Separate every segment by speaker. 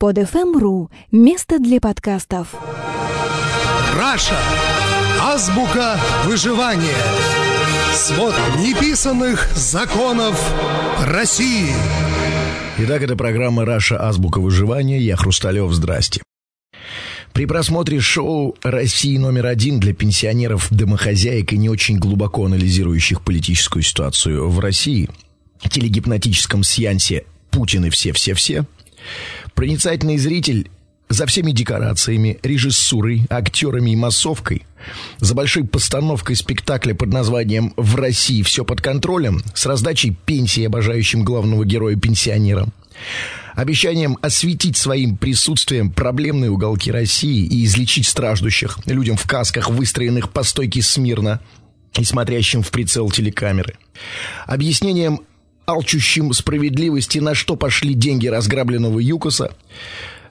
Speaker 1: Podfm.ru – место для подкастов.
Speaker 2: Раша. Азбука выживания. Свод неписанных законов России.
Speaker 3: Итак, это программа «Раша. Азбука выживания». Я Хрусталев. Здрасте. При просмотре шоу «России номер один» для пенсионеров, домохозяек и не очень глубоко анализирующих политическую ситуацию в России, телегипнотическом сеансе «Путин и все-все-все», проницательный зритель за всеми декорациями, режиссурой, актерами и массовкой, за большой постановкой спектакля под названием «В России все под контролем» с раздачей пенсии обожающим главного героя пенсионерам, обещанием осветить своим присутствием проблемные уголки России и излечить страждущих людям в касках, выстроенных по стойке смирно и смотрящим в прицел телекамеры, объяснением алчущим справедливости, на что пошли деньги разграбленного ЮКОСа,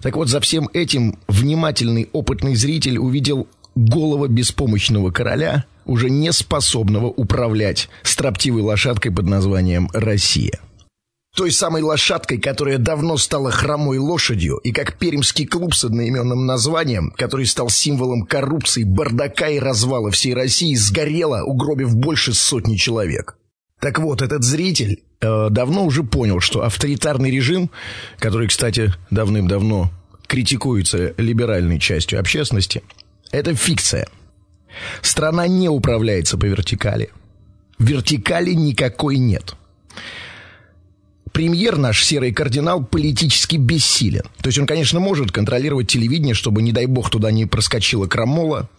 Speaker 3: так вот, за всем этим внимательный, опытный зритель увидел голого беспомощного короля, уже не способного управлять строптивой лошадкой под названием «Россия». Той самой лошадкой, которая давно стала хромой лошадью, и как пермский клуб с одноименным названием, который стал символом коррупции, бардака и развала всей России, сгорела, угробив больше сотни человек. Так вот, этот зритель э, давно уже понял, что авторитарный режим, который, кстати, давным-давно критикуется либеральной частью общественности, это фикция. Страна не управляется по вертикали. Вертикали никакой нет. Премьер наш серый кардинал политически бессилен. То есть он, конечно, может контролировать телевидение, чтобы, не дай бог, туда не проскочила крамола,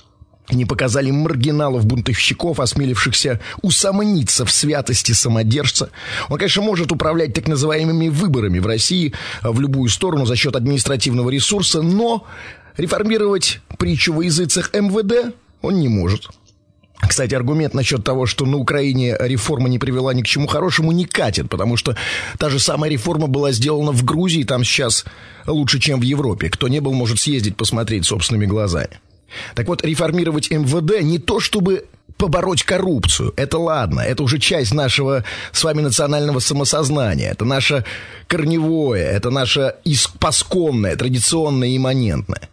Speaker 3: не показали маргиналов-бунтовщиков, осмелившихся усомниться в святости самодержца. Он, конечно, может управлять так называемыми выборами в России в любую сторону за счет административного ресурса, но реформировать притчу во языцах МВД он не может. Кстати, аргумент насчет того, что на Украине реформа не привела ни к чему хорошему, не катит, потому что та же самая реформа была сделана в Грузии, там сейчас лучше, чем в Европе. Кто не был, может съездить посмотреть собственными глазами. Так вот, реформировать МВД не то, чтобы побороть коррупцию. Это ладно, это уже часть нашего с вами национального самосознания. Это наше корневое, это наше испосконное, традиционное, имманентное.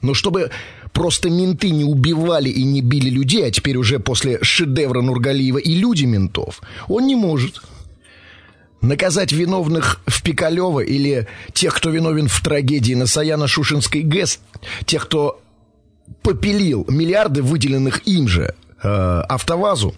Speaker 3: Но чтобы просто менты не убивали и не били людей, а теперь уже после шедевра Нургалиева и люди ментов, он не может. Наказать виновных в Пикалево или тех, кто виновен в трагедии на Саяно-Шушинской ГЭС, тех, кто попилил миллиарды выделенных им же э, АвтоВАЗу,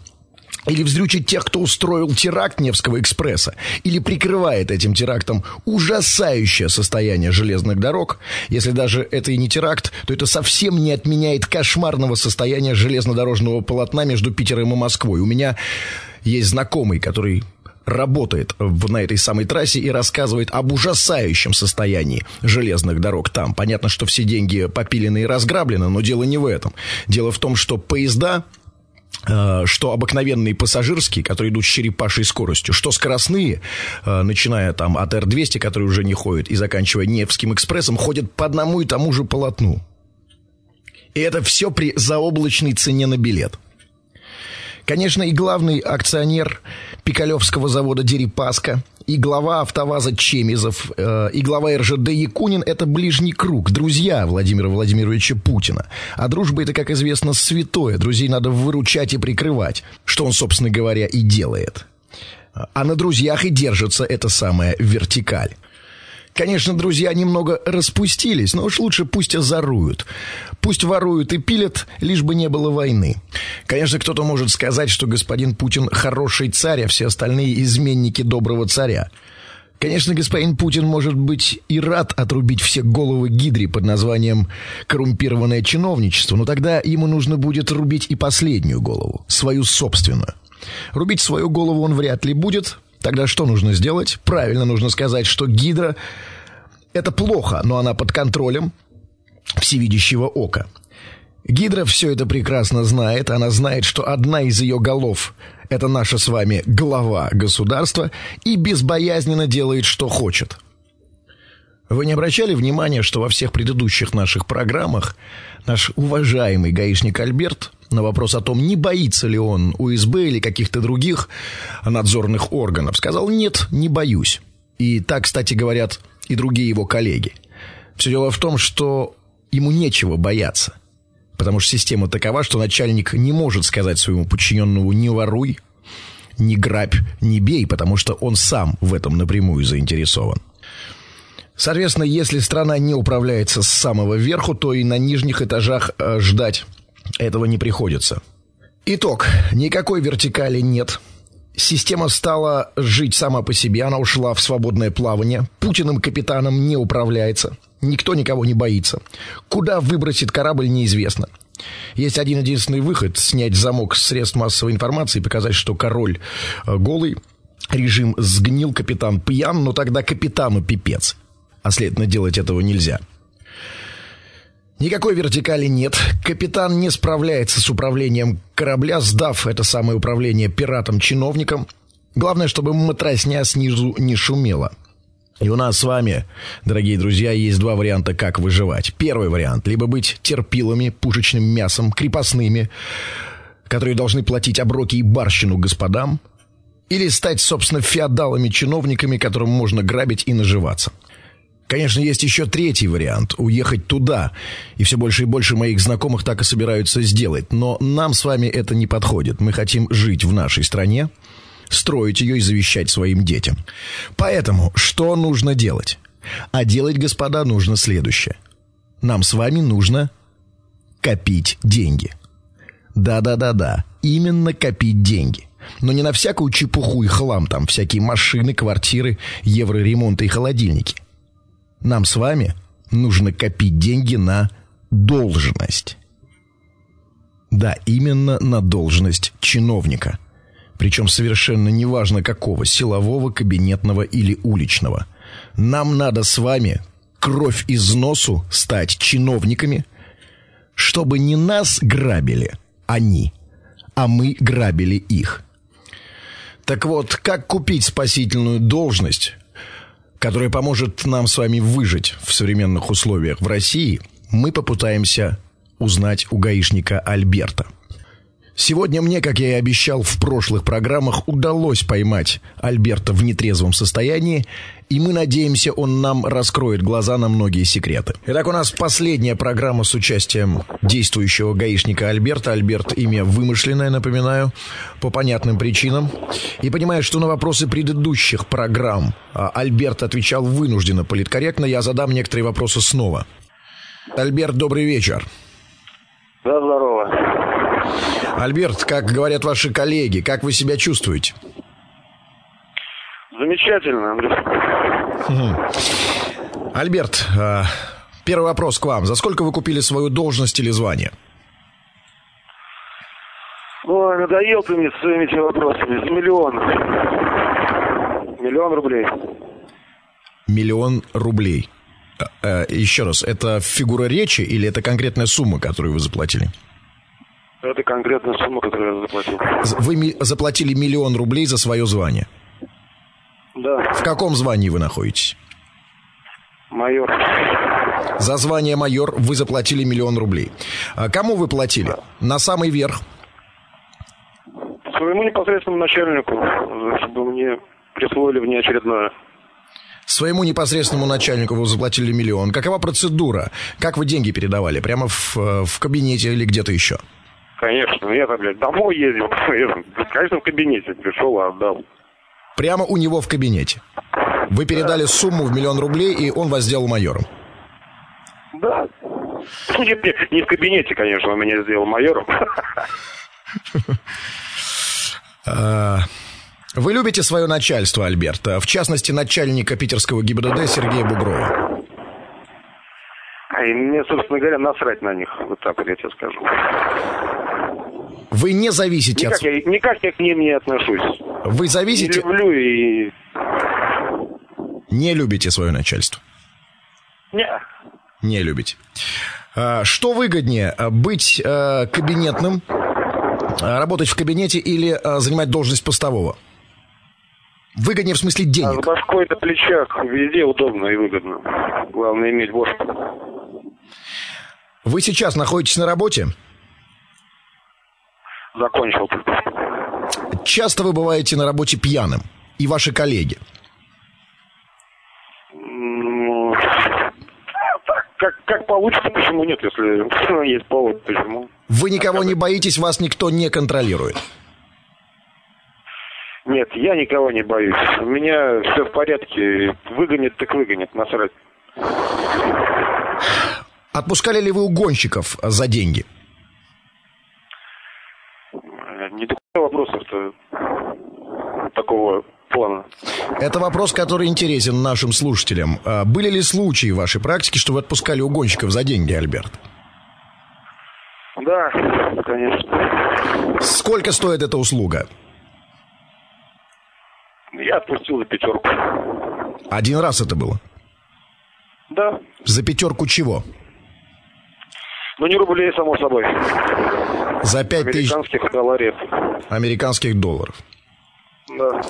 Speaker 3: или вздрючить тех, кто устроил теракт Невского экспресса, или прикрывает этим терактом ужасающее состояние железных дорог. Если даже это и не теракт, то это совсем не отменяет кошмарного состояния железнодорожного полотна между Питером и Москвой. У меня есть знакомый, который работает в, на этой самой трассе и рассказывает об ужасающем состоянии железных дорог там. Понятно, что все деньги попилены и разграблены, но дело не в этом. Дело в том, что поезда э, что обыкновенные пассажирские, которые идут с черепашей скоростью, что скоростные, э, начиная там от Р-200, который уже не ходит, и заканчивая Невским экспрессом, ходят по одному и тому же полотну. И это все при заоблачной цене на билет. Конечно, и главный акционер Пикалевского завода «Дерипаска», и глава «АвтоВАЗа» Чемизов, э, и глава РЖД Якунин – это ближний круг, друзья Владимира Владимировича Путина. А дружба – это, как известно, святое. Друзей надо выручать и прикрывать, что он, собственно говоря, и делает. А на друзьях и держится эта самая вертикаль. Конечно, друзья немного распустились, но уж лучше пусть озоруют. Пусть воруют и пилят, лишь бы не было войны. Конечно, кто-то может сказать, что господин Путин хороший царь, а все остальные изменники доброго царя. Конечно, господин Путин может быть и рад отрубить все головы гидри под названием «коррумпированное чиновничество», но тогда ему нужно будет рубить и последнюю голову, свою собственную. Рубить свою голову он вряд ли будет, Тогда что нужно сделать? Правильно нужно сказать, что гидра – это плохо, но она под контролем всевидящего ока. Гидра все это прекрасно знает. Она знает, что одна из ее голов – это наша с вами глава государства и безбоязненно делает, что хочет. Вы не обращали внимания, что во всех предыдущих наших программах наш уважаемый гаишник Альберт – на вопрос о том, не боится ли он УСБ или каких-то других надзорных органов, сказал «нет, не боюсь». И так, кстати, говорят и другие его коллеги. Все дело в том, что ему нечего бояться. Потому что система такова, что начальник не может сказать своему подчиненному «не воруй», «не грабь», «не бей», потому что он сам в этом напрямую заинтересован. Соответственно, если страна не управляется с самого верху, то и на нижних этажах э, ждать этого не приходится. Итог. Никакой вертикали нет. Система стала жить сама по себе, она ушла в свободное плавание. Путиным капитаном не управляется. Никто никого не боится. Куда выбросит корабль, неизвестно. Есть один единственный выход – снять замок с средств массовой информации и показать, что король э, голый, режим сгнил, капитан пьян, но тогда капитану пипец. А следовательно, делать этого нельзя – Никакой вертикали нет. Капитан не справляется с управлением корабля, сдав это самое управление пиратам-чиновникам. Главное, чтобы матросня снизу не шумела. И у нас с вами, дорогие друзья, есть два варианта, как выживать. Первый вариант – либо быть терпилами, пушечным мясом, крепостными, которые должны платить оброки и барщину господам, или стать, собственно, феодалами-чиновниками, которым можно грабить и наживаться – Конечно, есть еще третий вариант – уехать туда. И все больше и больше моих знакомых так и собираются сделать. Но нам с вами это не подходит. Мы хотим жить в нашей стране, строить ее и завещать своим детям. Поэтому что нужно делать? А делать, господа, нужно следующее. Нам с вами нужно копить деньги. Да-да-да-да, именно копить деньги. Но не на всякую чепуху и хлам, там всякие машины, квартиры, евроремонты и холодильники – нам с вами нужно копить деньги на должность. Да, именно на должность чиновника. Причем совершенно неважно какого, силового, кабинетного или уличного. Нам надо с вами кровь из носу стать чиновниками, чтобы не нас грабили они, а мы грабили их. Так вот, как купить спасительную должность, которая поможет нам с вами выжить в современных условиях в России, мы попытаемся узнать у гаишника Альберта. Сегодня мне, как я и обещал в прошлых программах, удалось поймать Альберта в нетрезвом состоянии, и мы надеемся, он нам раскроет глаза на многие секреты. Итак, у нас последняя программа с участием действующего гаишника Альберта. Альберт имя вымышленное, напоминаю, по понятным причинам. И понимая, что на вопросы предыдущих программ а, Альберт отвечал вынужденно политкорректно, я задам некоторые вопросы снова. Альберт, добрый вечер.
Speaker 4: Да, здорово.
Speaker 3: Альберт, как говорят ваши коллеги, как вы себя чувствуете?
Speaker 4: Замечательно, Андрей.
Speaker 3: Альберт, э, первый вопрос к вам. За сколько вы купили свою должность или звание?
Speaker 4: Ой, надоел ты мне своими этими вопросами. За миллион. Миллион рублей.
Speaker 3: Миллион рублей. Э, э, еще раз, это фигура речи или это конкретная сумма, которую вы заплатили?
Speaker 4: Это конкретная сумма, которую я заплатил.
Speaker 3: Вы заплатили миллион рублей за свое звание?
Speaker 4: Да.
Speaker 3: В каком звании вы находитесь?
Speaker 4: Майор.
Speaker 3: За звание майор вы заплатили миллион рублей. А кому вы платили? Да. На самый верх?
Speaker 4: Своему непосредственному начальнику, чтобы мне присвоили внеочередное.
Speaker 3: Своему непосредственному начальнику вы заплатили миллион. Какова процедура? Как вы деньги передавали? Прямо в, э, в кабинете или где-то еще?
Speaker 4: Конечно. Я там, блядь, домой ездил. Конечно, в кабинете. Пришел и отдал.
Speaker 3: Прямо у него в кабинете. Вы передали сумму в миллион рублей, и он вас сделал майором.
Speaker 4: Да. Не, в кабинете, конечно, он меня сделал майором.
Speaker 3: А, вы любите свое начальство, Альберт, в частности, начальника питерского ГИБДД Сергея Бугрова?
Speaker 4: И мне, собственно говоря, насрать на них, вот так вот я тебе скажу.
Speaker 3: Вы не зависите
Speaker 4: никак
Speaker 3: от...
Speaker 4: Я, никак я к ним не отношусь.
Speaker 3: Вы зависите...
Speaker 4: Не люблю и...
Speaker 3: Не любите свое начальство?
Speaker 4: Не.
Speaker 3: Не любите. А, что выгоднее, быть а, кабинетным, а, работать в кабинете или занимать должность постового? Выгоднее в смысле денег. А
Speaker 4: с башкой на плечах везде удобно и выгодно. Главное иметь бошку.
Speaker 3: Вы сейчас находитесь на работе?
Speaker 4: Закончил.
Speaker 3: Часто вы бываете на работе пьяным? И ваши коллеги?
Speaker 4: Ну, как, как получится, почему нет, если есть повод, почему?
Speaker 3: Вы никого не боитесь, вас никто не контролирует?
Speaker 4: Нет, я никого не боюсь. У меня все в порядке. Выгонит, так выгонит, насрать.
Speaker 3: Отпускали ли вы угонщиков за деньги?
Speaker 4: Не такого вопросов-то такого плана.
Speaker 3: Это вопрос, который интересен нашим слушателям. А были ли случаи в вашей практике, что вы отпускали угонщиков за деньги, Альберт?
Speaker 4: Да, конечно.
Speaker 3: Сколько стоит эта услуга?
Speaker 4: Я отпустил за пятерку.
Speaker 3: Один раз это было?
Speaker 4: Да.
Speaker 3: За пятерку чего?
Speaker 4: Ну, не рублей, само собой.
Speaker 3: За пять тысяч...
Speaker 4: Американских долларов.
Speaker 3: Американских долларов.
Speaker 4: Да.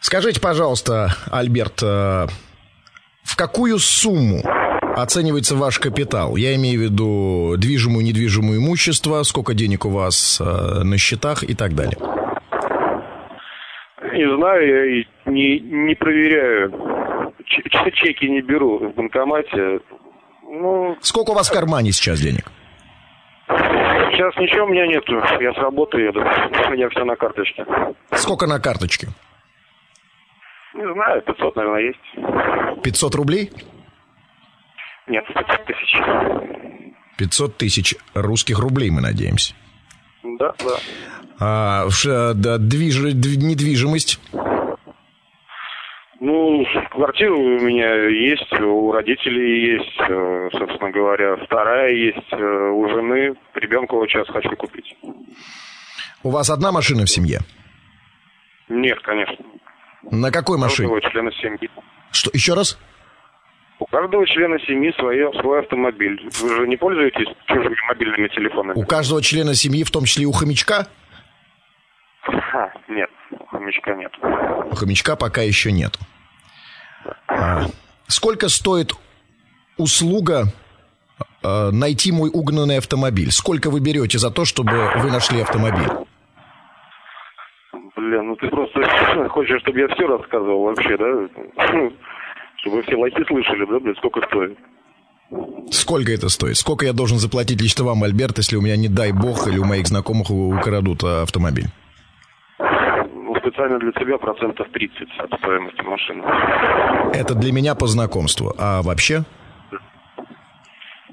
Speaker 3: Скажите, пожалуйста, Альберт, э, в какую сумму оценивается ваш капитал? Я имею в виду движимое и недвижимое имущество, сколько денег у вас э, на счетах и так далее.
Speaker 4: Не знаю, я не, не проверяю. Ч- чеки не беру в банкомате. Ну,
Speaker 3: Сколько у вас в кармане сейчас денег?
Speaker 4: сейчас ничего у меня нету. Я с работы еду. У меня все на карточке.
Speaker 3: Сколько на карточке?
Speaker 4: Не знаю, 500, наверное, есть.
Speaker 3: 500 рублей?
Speaker 4: Нет, 500 тысяч.
Speaker 3: 500 тысяч русских рублей, мы надеемся.
Speaker 4: Да, да.
Speaker 3: А, ш- да, движ- дв- недвижимость?
Speaker 4: Ну, квартира у меня есть, у родителей есть, э, собственно говоря, вторая есть, э, у жены, ребенка вот сейчас хочу купить.
Speaker 3: У вас одна машина в семье?
Speaker 4: Нет, конечно.
Speaker 3: На какой
Speaker 4: У
Speaker 3: машине?
Speaker 4: каждого члена семьи.
Speaker 3: Что, еще раз?
Speaker 4: У каждого члена семьи свой, свой автомобиль. Вы же не пользуетесь чужими мобильными телефонами?
Speaker 3: У каждого члена семьи, в том числе и у хомячка?
Speaker 4: Ха, нет, хомячка нет.
Speaker 3: У хомячка пока еще нет. А, сколько стоит услуга э, найти мой угнанный автомобиль? Сколько вы берете за то, чтобы вы нашли автомобиль?
Speaker 4: Блин, ну ты просто хочешь, чтобы я все рассказывал вообще, да? Чтобы все лохи слышали, да, блин, сколько стоит?
Speaker 3: Сколько это стоит? Сколько я должен заплатить лично вам, Альберт, если у меня, не дай бог, или у моих знакомых украдут э, автомобиль?
Speaker 4: Специально для тебя процентов 30 от стоимости машины.
Speaker 3: Это для меня по знакомству. А вообще?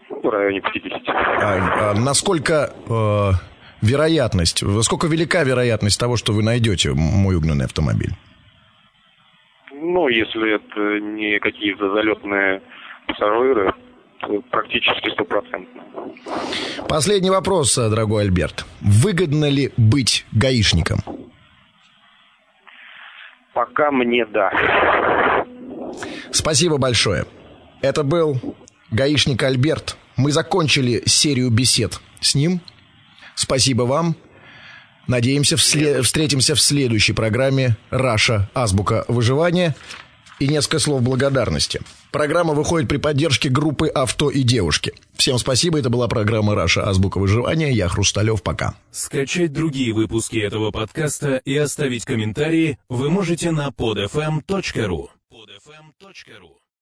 Speaker 4: Ну, в районе 50.
Speaker 3: А, а насколько э, вероятность, насколько велика вероятность того, что вы найдете мой угнанный автомобиль?
Speaker 4: Ну, если это не какие-то залетные пассажиры, практически стопроцентно.
Speaker 3: Последний вопрос, э, дорогой Альберт. Выгодно ли быть гаишником?
Speaker 4: Пока мне да.
Speaker 3: Спасибо большое. Это был гаишник Альберт. Мы закончили серию бесед с ним. Спасибо вам. Надеемся, всле- встретимся в следующей программе «Раша. Азбука выживания». И несколько слов благодарности. Программа выходит при поддержке группы «Авто и девушки». Всем спасибо. Это была программа «Раша. Азбука выживания». Я Хрусталев. Пока.
Speaker 5: Скачать другие выпуски этого подкаста и оставить комментарии вы можете на podfm.ru. podfm.ru